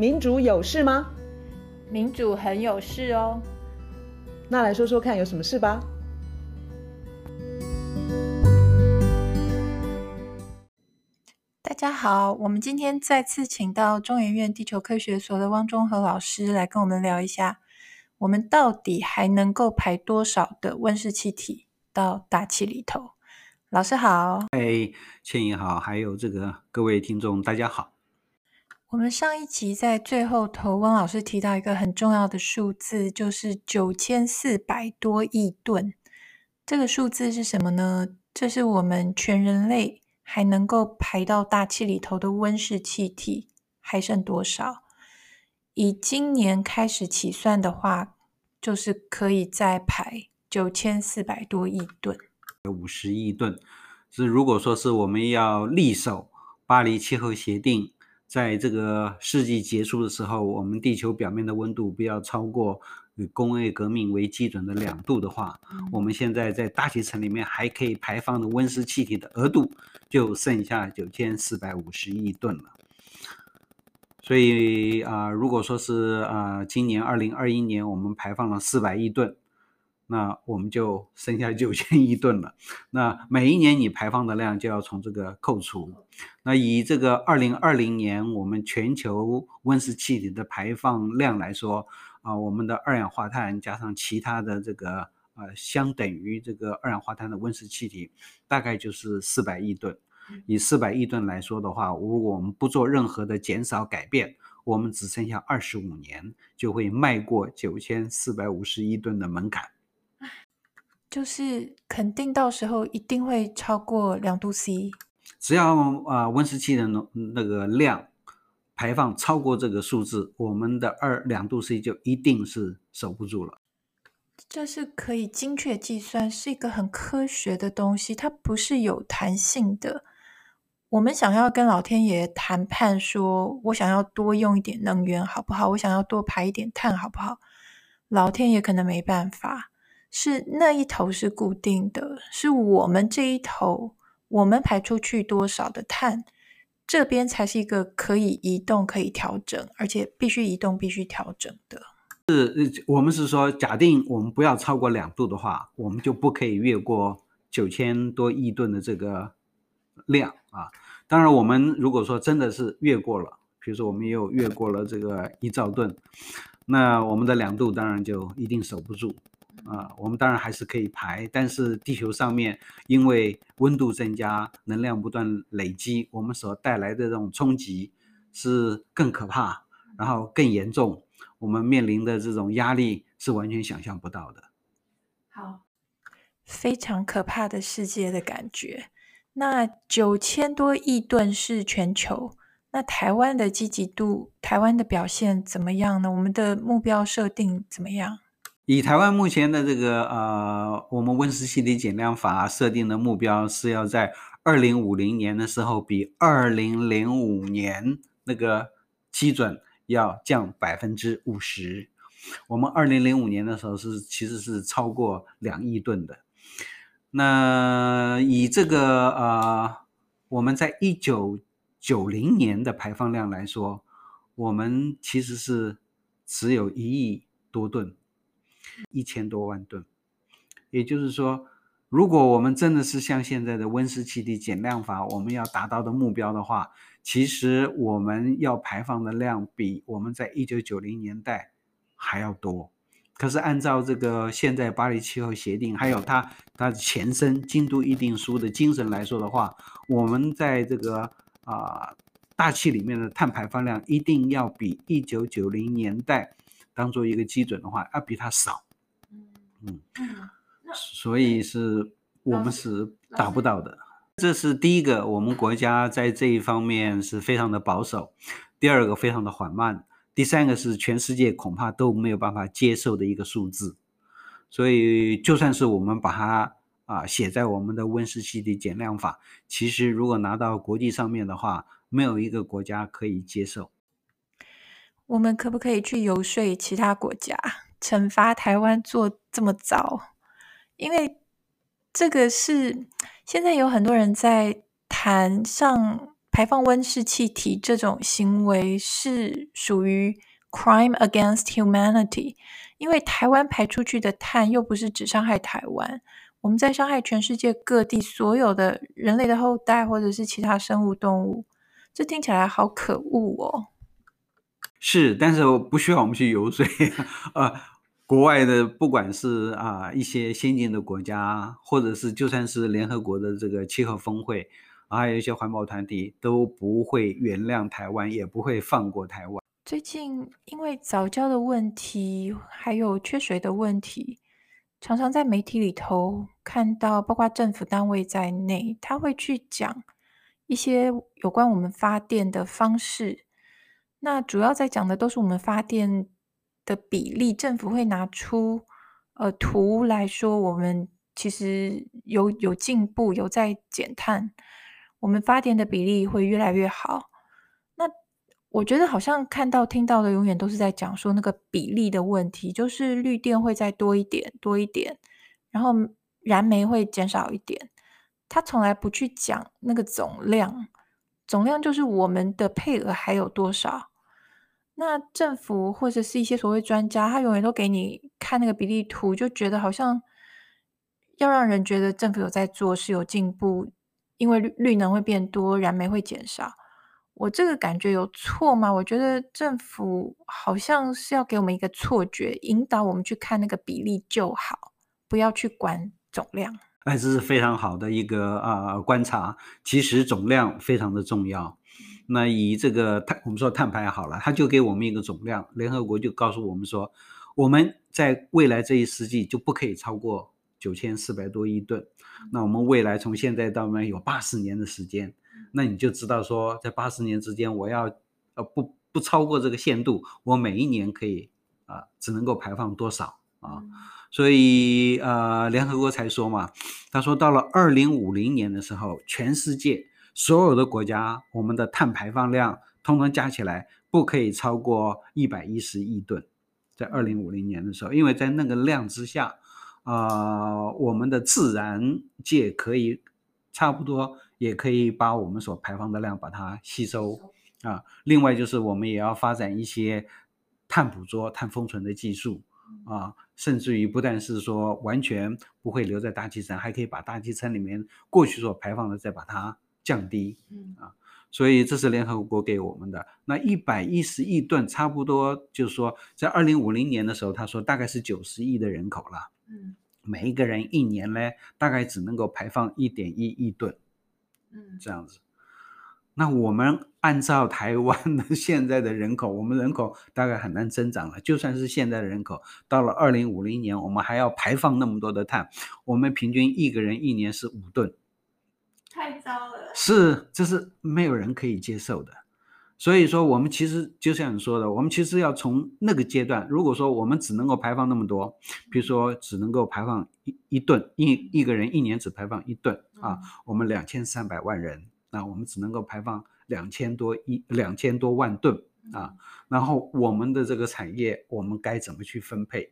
民主有事吗？民主很有事哦。那来说说看，有什么事吧？大家好，我们今天再次请到中研院地球科学所的汪中和老师来跟我们聊一下，我们到底还能够排多少的温室气体到大气里头？老师好，哎，倩怡好，还有这个各位听众，大家好。我们上一集在最后头，汪老师提到一个很重要的数字，就是九千四百多亿吨。这个数字是什么呢？这是我们全人类还能够排到大气里头的温室气体还剩多少？以今年开始起算的话，就是可以再排九千四百多亿吨，五十亿吨。是如果说是我们要力守巴黎气候协定。在这个世纪结束的时候，我们地球表面的温度不要超过以工业革命为基准的两度的话，我们现在在大气层里面还可以排放的温室气体的额度就剩下九千四百五十亿吨了。所以啊、呃，如果说是啊、呃，今年二零二一年我们排放了四百亿吨。那我们就剩下九千亿吨了。那每一年你排放的量就要从这个扣除。那以这个二零二零年我们全球温室气体的排放量来说，啊，我们的二氧化碳加上其他的这个呃，相等于这个二氧化碳的温室气体，大概就是四百亿吨。以四百亿吨来说的话，如果我们不做任何的减少改变，我们只剩下二十五年就会迈过九千四百五十亿吨的门槛。就是肯定到时候一定会超过两度 C，只要啊温室气的那那个量排放超过这个数字，我们的二两度 C 就一定是守不住了。这是可以精确计算，是一个很科学的东西，它不是有弹性的。我们想要跟老天爷谈判说，说我想要多用一点能源，好不好？我想要多排一点碳，好不好？老天爷可能没办法。是那一头是固定的，是我们这一头，我们排出去多少的碳，这边才是一个可以移动、可以调整，而且必须移动、必须调整的。是，我们是说，假定我们不要超过两度的话，我们就不可以越过九千多亿吨的这个量啊。当然，我们如果说真的是越过了，比如说我们又越过了这个一兆吨，那我们的两度当然就一定守不住。啊，我们当然还是可以排，但是地球上面因为温度增加，能量不断累积，我们所带来的这种冲击是更可怕，然后更严重，我们面临的这种压力是完全想象不到的。好，非常可怕的世界的感觉。那九千多亿吨是全球，那台湾的积极度，台湾的表现怎么样呢？我们的目标设定怎么样？以台湾目前的这个呃，我们温室气体减量法设定的目标是要在二零五零年的时候，比二零零五年那个基准要降百分之五十。我们二零零五年的时候是其实是超过两亿吨的。那以这个呃，我们在一九九零年的排放量来说，我们其实是只有一亿多吨。一千多万吨，也就是说，如果我们真的是像现在的温室气体减量法，我们要达到的目标的话，其实我们要排放的量比我们在一九九零年代还要多。可是按照这个现在巴黎气候协定，还有它它的前身京都议定书的精神来说的话，我们在这个啊、大气里面的碳排放量一定要比一九九零年代当做一个基准的话，要比它少。嗯，所以是我们是达不到的。这是第一个，我们国家在这一方面是非常的保守；第二个，非常的缓慢；第三个是全世界恐怕都没有办法接受的一个数字。所以，就算是我们把它啊写在我们的温室气体减量法，其实如果拿到国际上面的话，没有一个国家可以接受。我们可不可以去游说其他国家？惩罚台湾做这么早，因为这个是现在有很多人在谈上排放温室气体这种行为是属于 crime against humanity，因为台湾排出去的碳又不是只伤害台湾，我们在伤害全世界各地所有的人类的后代或者是其他生物动物，这听起来好可恶哦。是，但是不需要我们去游说，呃，国外的不管是啊、一些先进的国家，或者是就算是联合国的这个气候峰会，还有一些环保团体都不会原谅台湾，也不会放过台湾。最近因为早教的问题，还有缺水的问题，常常在媒体里头看到，包括政府单位在内，他会去讲一些有关我们发电的方式。那主要在讲的都是我们发电的比例，政府会拿出呃图来说，我们其实有有进步，有在减碳，我们发电的比例会越来越好。那我觉得好像看到听到的永远都是在讲说那个比例的问题，就是绿电会再多一点多一点，然后燃煤会减少一点，他从来不去讲那个总量。总量就是我们的配额还有多少？那政府或者是一些所谓专家，他永远都给你看那个比例图，就觉得好像要让人觉得政府有在做，是有进步，因为绿绿能会变多，燃煤会减少。我这个感觉有错吗？我觉得政府好像是要给我们一个错觉，引导我们去看那个比例就好，不要去管总量。哎，这是非常好的一个啊、观察。其实总量非常的重要。那以这个碳，我们说碳排好了，它就给我们一个总量。联合国就告诉我们说，我们在未来这一世纪就不可以超过九千四百多亿吨。那我们未来从现在到那有八十年的时间，那你就知道说，在八十年之间，我要呃不不超过这个限度，我每一年可以啊、呃、只能够排放多少啊？所以，呃，联合国才说嘛，他说到了二零五零年的时候，全世界所有的国家，我们的碳排放量通通加起来不可以超过一百一十亿吨，在二零五零年的时候，因为在那个量之下，啊、呃，我们的自然界可以差不多也可以把我们所排放的量把它吸收啊。另外就是我们也要发展一些碳捕捉、碳封存的技术。啊，甚至于不但是说完全不会留在大气层，还可以把大气层里面过去所排放的再把它降低。嗯啊，所以这是联合国给我们的那一百一十亿吨，差不多就是说在二零五零年的时候，他说大概是九十亿的人口了。嗯，每一个人一年呢，大概只能够排放一点一亿吨。嗯，这样子。那我们按照台湾的 现在的人口，我们人口大概很难增长了。就算是现在的人口，到了二零五零年，我们还要排放那么多的碳，我们平均一个人一年是五吨，太糟了。是，这是没有人可以接受的。所以说，我们其实就像你说的，我们其实要从那个阶段，如果说我们只能够排放那么多，比如说只能够排放一一吨，一一个人一年只排放一吨啊，我们两千三百万人。那我们只能够排放两千多一、两千多万吨啊，然后我们的这个产业，我们该怎么去分配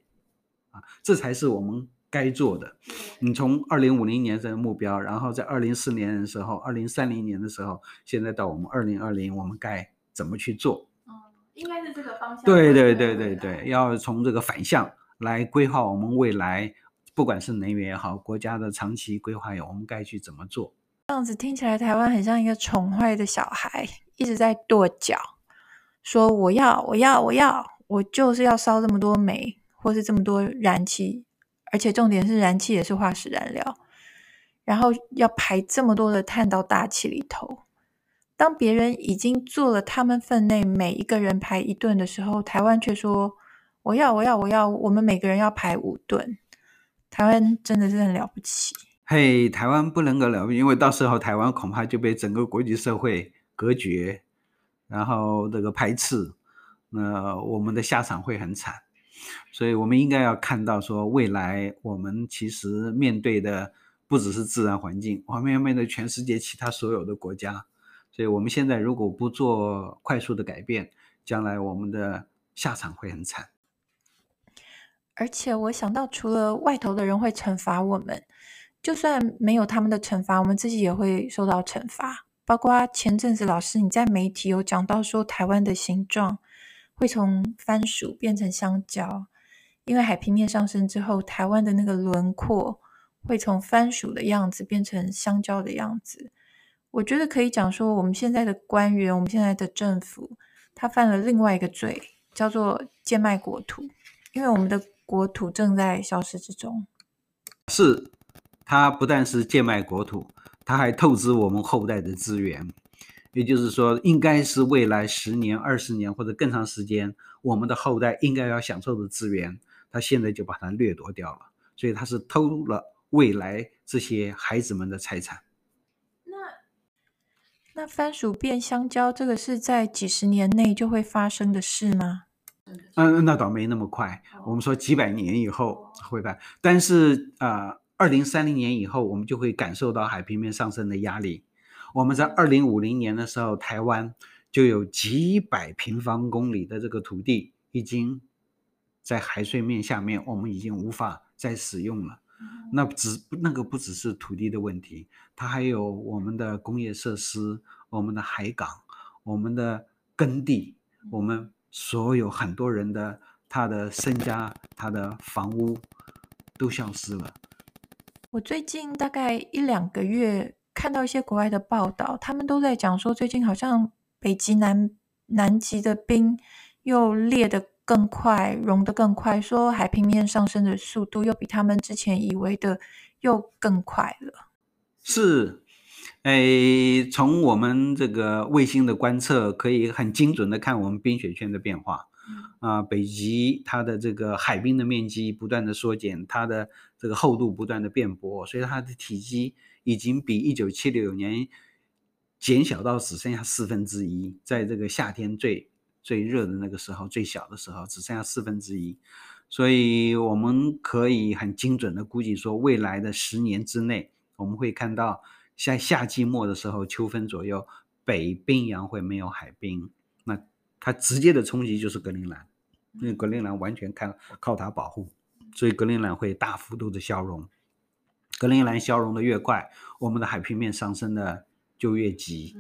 啊？这才是我们该做的。你从二零五零年这个目标，然后在二零四年的时候、二零三零年的时候，现在到我们二零二零，我们该怎么去做？嗯，应该是这个方向。对对对对对，要从这个反向来规划我们未来，不管是能源也好，国家的长期规划也好，我们该去怎么做？这样子听起来，台湾很像一个宠坏的小孩，一直在跺脚，说我要，我要，我要，我就是要烧这么多煤，或是这么多燃气，而且重点是燃气也是化石燃料，然后要排这么多的碳到大气里头。当别人已经做了他们分内每一个人排一吨的时候，台湾却说我要，我要，我要，我们每个人要排五吨。台湾真的是很了不起。嘿，台湾不能够了，因为到时候台湾恐怕就被整个国际社会隔绝，然后这个排斥，那我们的下场会很惨。所以，我们应该要看到说，未来我们其实面对的不只是自然环境，我们要面对全世界其他所有的国家。所以，我们现在如果不做快速的改变，将来我们的下场会很惨。而且，我想到除了外头的人会惩罚我们。就算没有他们的惩罚，我们自己也会受到惩罚。包括前阵子老师你在媒体有讲到说，台湾的形状会从番薯变成香蕉，因为海平面上升之后，台湾的那个轮廓会从番薯的样子变成香蕉的样子。我觉得可以讲说，我们现在的官员，我们现在的政府，他犯了另外一个罪，叫做贱卖国土，因为我们的国土正在消失之中。是，他不但是贱卖国土。他还透支我们后代的资源，也就是说，应该是未来十年、二十年或者更长时间，我们的后代应该要享受的资源，他现在就把它掠夺掉了。所以他是偷了未来这些孩子们的财产。那那番薯变香蕉，这个是在几十年内就会发生的事吗？嗯，那倒没那么快。我们说几百年以后会吧，但是啊。呃二零三零年以后，我们就会感受到海平面上升的压力。我们在二零五零年的时候，台湾就有几百平方公里的这个土地已经在海水面下面，我们已经无法再使用了。那只那个不只是土地的问题，它还有我们的工业设施、我们的海港、我们的耕地，我们所有很多人的他的身家、他的房屋都消失了。我最近大概一两个月看到一些国外的报道，他们都在讲说，最近好像北极南南极的冰又裂得更快，融得更快，说海平面上升的速度又比他们之前以为的又更快了。是，诶，从我们这个卫星的观测，可以很精准的看我们冰雪圈的变化。啊，北极它的这个海冰的面积不断的缩减，它的这个厚度不断的变薄，所以它的体积已经比一九七六年减小到只剩下四分之一，在这个夏天最最热的那个时候，最小的时候只剩下四分之一，所以我们可以很精准的估计说，未来的十年之内，我们会看到像夏季末的时候，秋分左右，北冰洋会没有海冰，那它直接的冲击就是格陵兰。因为格陵兰完全靠靠它保护，所以格陵兰会大幅度的消融。格陵兰消融的越快，我们的海平面上升的就越急。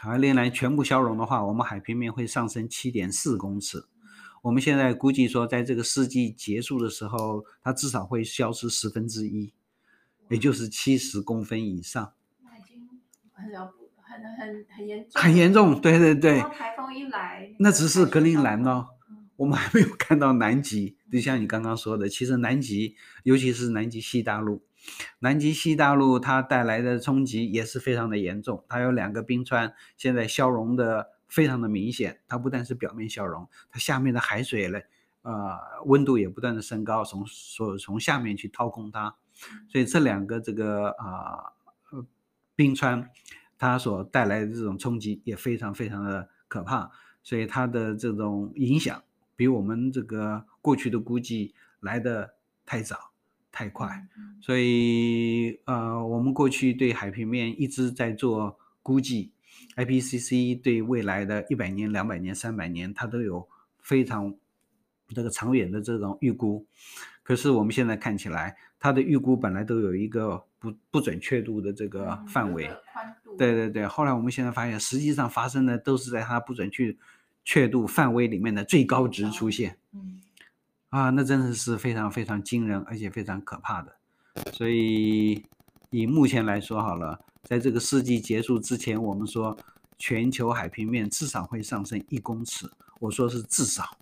格陵兰全部消融的话，我们海平面会上升七点四公尺。我们现在估计说，在这个世纪结束的时候，它至少会消失十分之一，也就是七十公分以上。那已经很了不很很很严重。很严重，对对对。台风一来，那只是格陵兰哦。我们还没有看到南极，就像你刚刚说的，其实南极，尤其是南极西大陆，南极西大陆它带来的冲击也是非常的严重。它有两个冰川，现在消融的非常的明显。它不但是表面消融，它下面的海水嘞，呃，温度也不断的升高，从所从下面去掏空它。所以这两个这个啊、呃、冰川，它所带来的这种冲击也非常非常的可怕。所以它的这种影响。比我们这个过去的估计来的太早、太快，所以呃，我们过去对海平面一直在做估计，IPCC 对未来的一百年、两百年、三百年，它都有非常这个长远的这种预估。可是我们现在看起来，它的预估本来都有一个不不准确度的这个范围，对对对。后来我们现在发现，实际上发生的都是在它不准确。确度范围里面的最高值出现，嗯，啊，那真的是非常非常惊人，而且非常可怕的。所以以目前来说，好了，在这个世纪结束之前，我们说全球海平面至少会上升一公尺。我说是至少。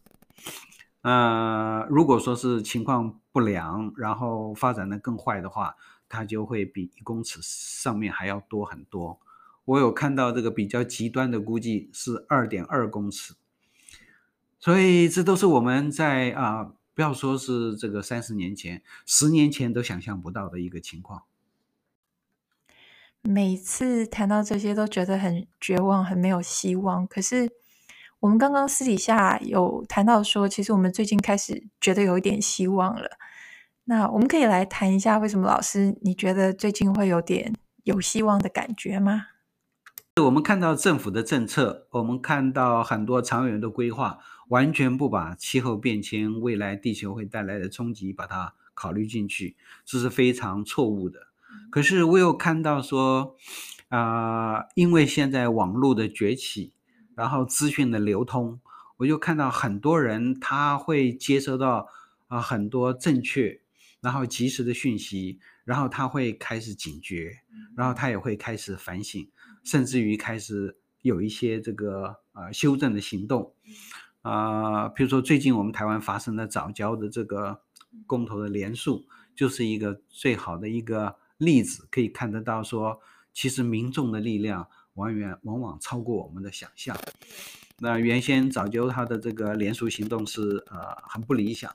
呃，如果说是情况不良，然后发展得更坏的话，它就会比一公尺上面还要多很多。我有看到这个比较极端的估计是二点二公尺，所以这都是我们在啊，不要说是这个三十年前、十年前都想象不到的一个情况。每次谈到这些都觉得很绝望、很没有希望。可是我们刚刚私底下有谈到说，其实我们最近开始觉得有一点希望了。那我们可以来谈一下，为什么老师你觉得最近会有点有希望的感觉吗？我们看到政府的政策，我们看到很多长远的规划，完全不把气候变迁、未来地球会带来的冲击把它考虑进去，这是非常错误的。可是我又看到说，啊、呃，因为现在网络的崛起，然后资讯的流通，我就看到很多人他会接收到啊、呃、很多正确，然后及时的讯息，然后他会开始警觉，然后他也会开始反省，甚至于开始有一些这个啊、呃、修正的行动。啊、呃，比如说最近我们台湾发生的早教的这个公投的连署，就是一个最好的一个例子，可以看得到说，其实民众的力量往远往往超过我们的想象。那原先早教它的这个连署行动是呃很不理想，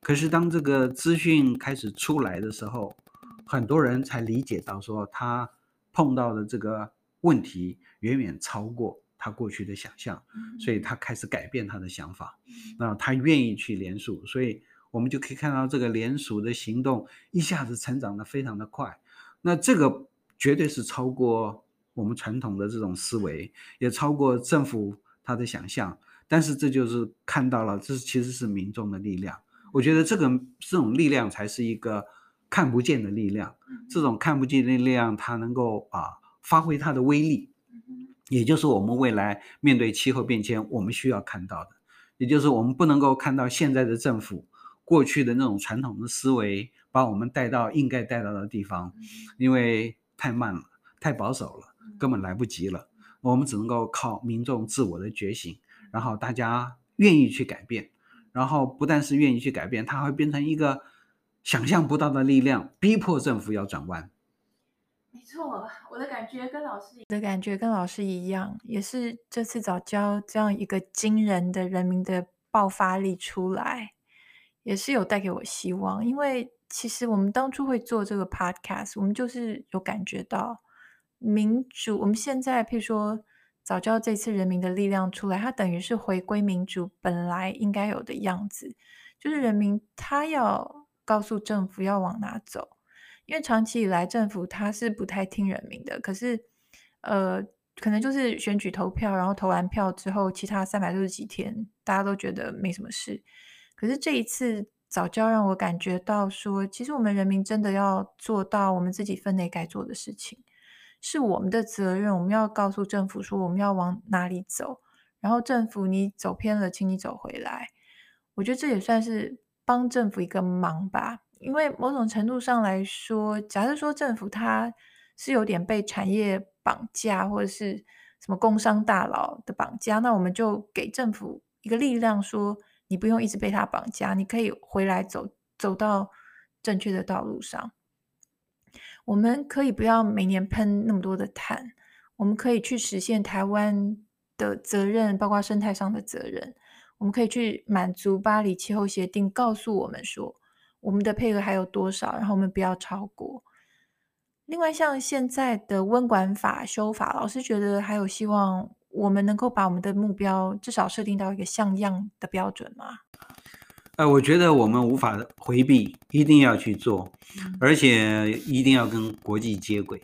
可是当这个资讯开始出来的时候，很多人才理解到说他碰到的这个问题远远超过。他过去的想象，所以他开始改变他的想法，那他愿意去联署，所以我们就可以看到这个联署的行动一下子成长的非常的快。那这个绝对是超过我们传统的这种思维，也超过政府他的想象。但是这就是看到了，这其实是民众的力量。我觉得这个这种力量才是一个看不见的力量，这种看不见的力量，它能够啊发挥它的威力。也就是我们未来面对气候变迁，我们需要看到的，也就是我们不能够看到现在的政府过去的那种传统的思维，把我们带到应该带到的地方，因为太慢了，太保守了，根本来不及了。我们只能够靠民众自我的觉醒，然后大家愿意去改变，然后不但是愿意去改变，它会变成一个想象不到的力量，逼迫政府要转弯。没错，我的感觉跟老师的感觉跟老师一样，也是这次早教这样一个惊人的人民的爆发力出来，也是有带给我希望。因为其实我们当初会做这个 podcast，我们就是有感觉到民主。我们现在譬如说早教这次人民的力量出来，它等于是回归民主本来应该有的样子，就是人民他要告诉政府要往哪走。因为长期以来，政府他是不太听人民的。可是，呃，可能就是选举投票，然后投完票之后，其他三百六十几天，大家都觉得没什么事。可是这一次早教让我感觉到说，其实我们人民真的要做到我们自己分内该做的事情，是我们的责任。我们要告诉政府说，我们要往哪里走。然后政府你走偏了，请你走回来。我觉得这也算是帮政府一个忙吧。因为某种程度上来说，假设说政府它是有点被产业绑架，或者是什么工商大佬的绑架，那我们就给政府一个力量，说你不用一直被他绑架，你可以回来走，走到正确的道路上。我们可以不要每年喷那么多的碳，我们可以去实现台湾的责任，包括生态上的责任。我们可以去满足巴黎气候协定告诉我们说。我们的配额还有多少？然后我们不要超过。另外，像现在的温管法修法，老师觉得还有希望，我们能够把我们的目标至少设定到一个像样的标准吗？呃，我觉得我们无法回避，一定要去做，而且一定要跟国际接轨。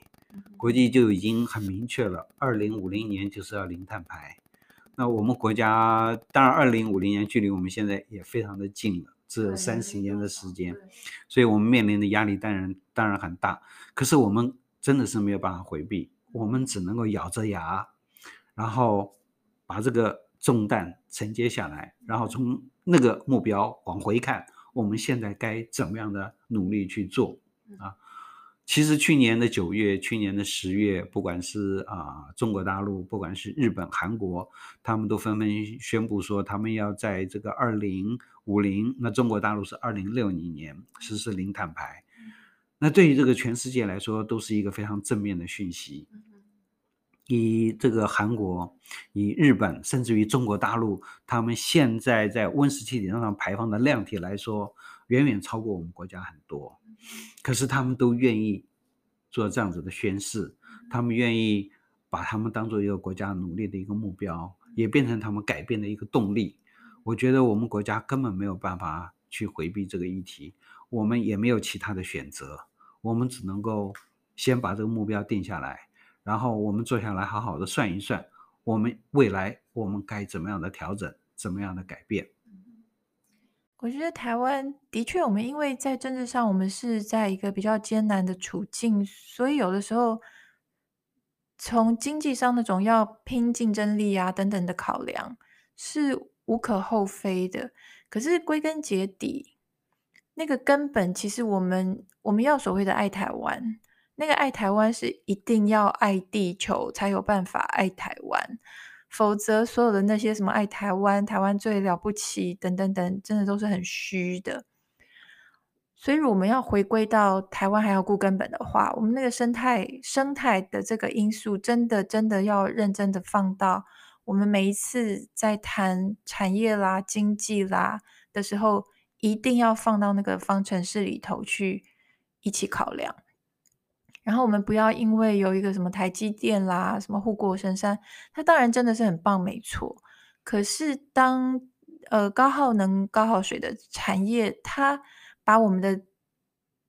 国际就已经很明确了，二零五零年就是要零碳排。那我们国家当然，二零五零年距离我们现在也非常的近了。只有三十年的时间，所以我们面临的压力当然当然很大。可是我们真的是没有办法回避，我们只能够咬着牙，然后把这个重担承接下来，然后从那个目标往回看，我们现在该怎么样的努力去做啊？其实去年的九月，去年的十月，不管是啊中国大陆，不管是日本、韩国，他们都纷纷宣布说，他们要在这个二零五零，那中国大陆是二零六零年实施零碳排。那对于这个全世界来说，都是一个非常正面的讯息。以这个韩国、以日本，甚至于中国大陆，他们现在在温室气体上排放的量体来说，远远超过我们国家很多。可是他们都愿意做这样子的宣誓，他们愿意把他们当做一个国家努力的一个目标，也变成他们改变的一个动力。我觉得我们国家根本没有办法去回避这个议题，我们也没有其他的选择，我们只能够先把这个目标定下来，然后我们坐下来好好的算一算，我们未来我们该怎么样的调整，怎么样的改变。我觉得台湾的确，我们因为在政治上，我们是在一个比较艰难的处境，所以有的时候从经济上那种要拼竞争力啊等等的考量是无可厚非的，可是归根结底，那个根本其实我们我们要所谓的爱台湾，那个爱台湾是一定要爱地球才有办法爱台湾，否则所有的那些什么爱台湾、台湾最了不起等等等，真的都是很虚的。所以我们要回归到台湾还要顾根本的话，我们那个生态生态的这个因素，真的真的要认真的放到我们每一次在谈产业啦、经济啦的时候，一定要放到那个方程式里头去一起考量。然后我们不要因为有一个什么台积电啦、什么护国神山，它当然真的是很棒，没错。可是当呃高耗能、高耗水的产业，它把我们的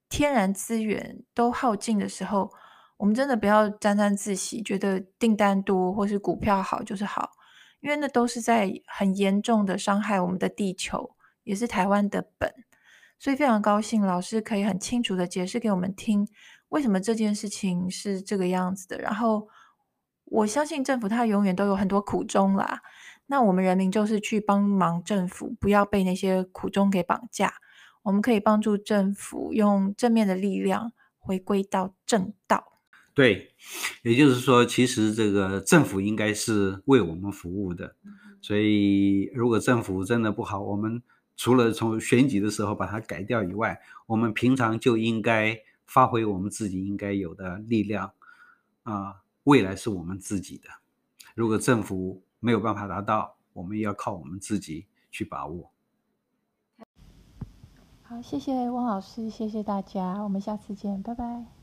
天然资源都耗尽的时候，我们真的不要沾沾自喜，觉得订单多或是股票好就是好，因为那都是在很严重的伤害我们的地球，也是台湾的本。所以非常高兴老师可以很清楚的解释给我们听，为什么这件事情是这个样子的。然后我相信政府它永远都有很多苦衷啦，那我们人民就是去帮忙政府，不要被那些苦衷给绑架。我们可以帮助政府用正面的力量回归到正道。对，也就是说，其实这个政府应该是为我们服务的。所以，如果政府真的不好，我们除了从选举的时候把它改掉以外，我们平常就应该发挥我们自己应该有的力量。啊，未来是我们自己的。如果政府没有办法达到，我们要靠我们自己去把握。好，谢谢汪老师，谢谢大家，我们下次见，拜拜。